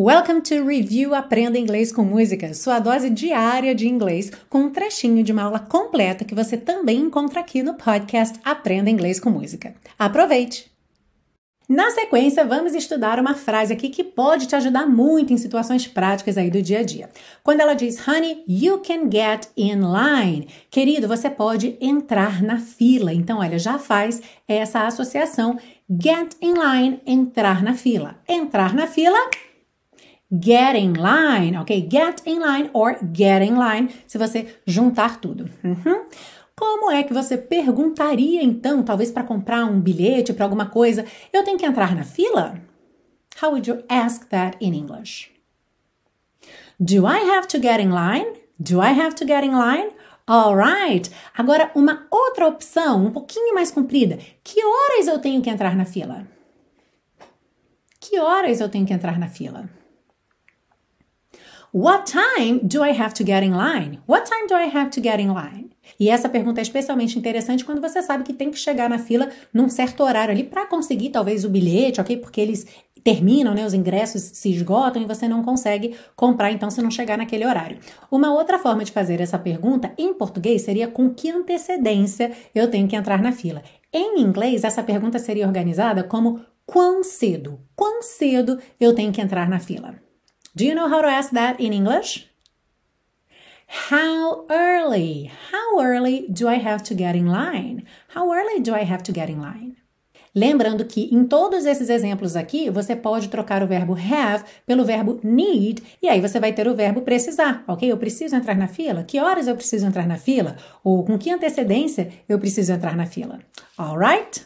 Welcome to Review Aprenda Inglês com Música, sua dose diária de inglês, com um trechinho de uma aula completa que você também encontra aqui no podcast Aprenda Inglês com Música. Aproveite! Na sequência, vamos estudar uma frase aqui que pode te ajudar muito em situações práticas aí do dia a dia. Quando ela diz, honey, you can get in line. Querido, você pode entrar na fila. Então, olha, já faz essa associação. Get in line, entrar na fila. Entrar na fila, get in line, ok? Get in line or get in line, se você juntar tudo. Uhum. Como é que você perguntaria então, talvez para comprar um bilhete para alguma coisa, eu tenho que entrar na fila? How would you ask that in English? Do I have to get in line? Do I have to get in line? Alright. Agora, uma outra opção, um pouquinho mais comprida. Que horas eu tenho que entrar na fila? Que horas eu tenho que entrar na fila? What time do I have to get in line? What time do I have to get in line? E essa pergunta é especialmente interessante quando você sabe que tem que chegar na fila num certo horário ali para conseguir talvez o bilhete, ok? Porque eles terminam, né? Os ingressos se esgotam e você não consegue comprar então se não chegar naquele horário. Uma outra forma de fazer essa pergunta em português seria com que antecedência eu tenho que entrar na fila. Em inglês, essa pergunta seria organizada como quão cedo? Quão cedo eu tenho que entrar na fila? Do you know how to ask that in English? How early? How early do I have to get in line? How early do I have to get in line? Lembrando que em todos esses exemplos aqui, você pode trocar o verbo have pelo verbo need e aí você vai ter o verbo precisar, ok? Eu preciso entrar na fila? Que horas eu preciso entrar na fila? Ou com que antecedência eu preciso entrar na fila? Alright?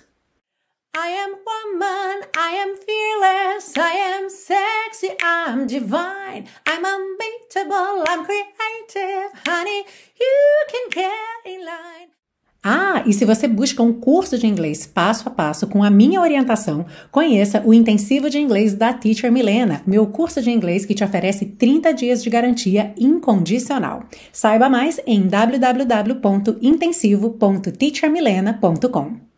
I am woman, I am fearless, I'm divine, I'm unbeatable, I'm creative, honey, you can get in line. Ah, e se você busca um curso de inglês passo a passo com a minha orientação, conheça o Intensivo de Inglês da Teacher Milena, meu curso de inglês que te oferece 30 dias de garantia incondicional. Saiba mais em www.intensivo.teachermilena.com.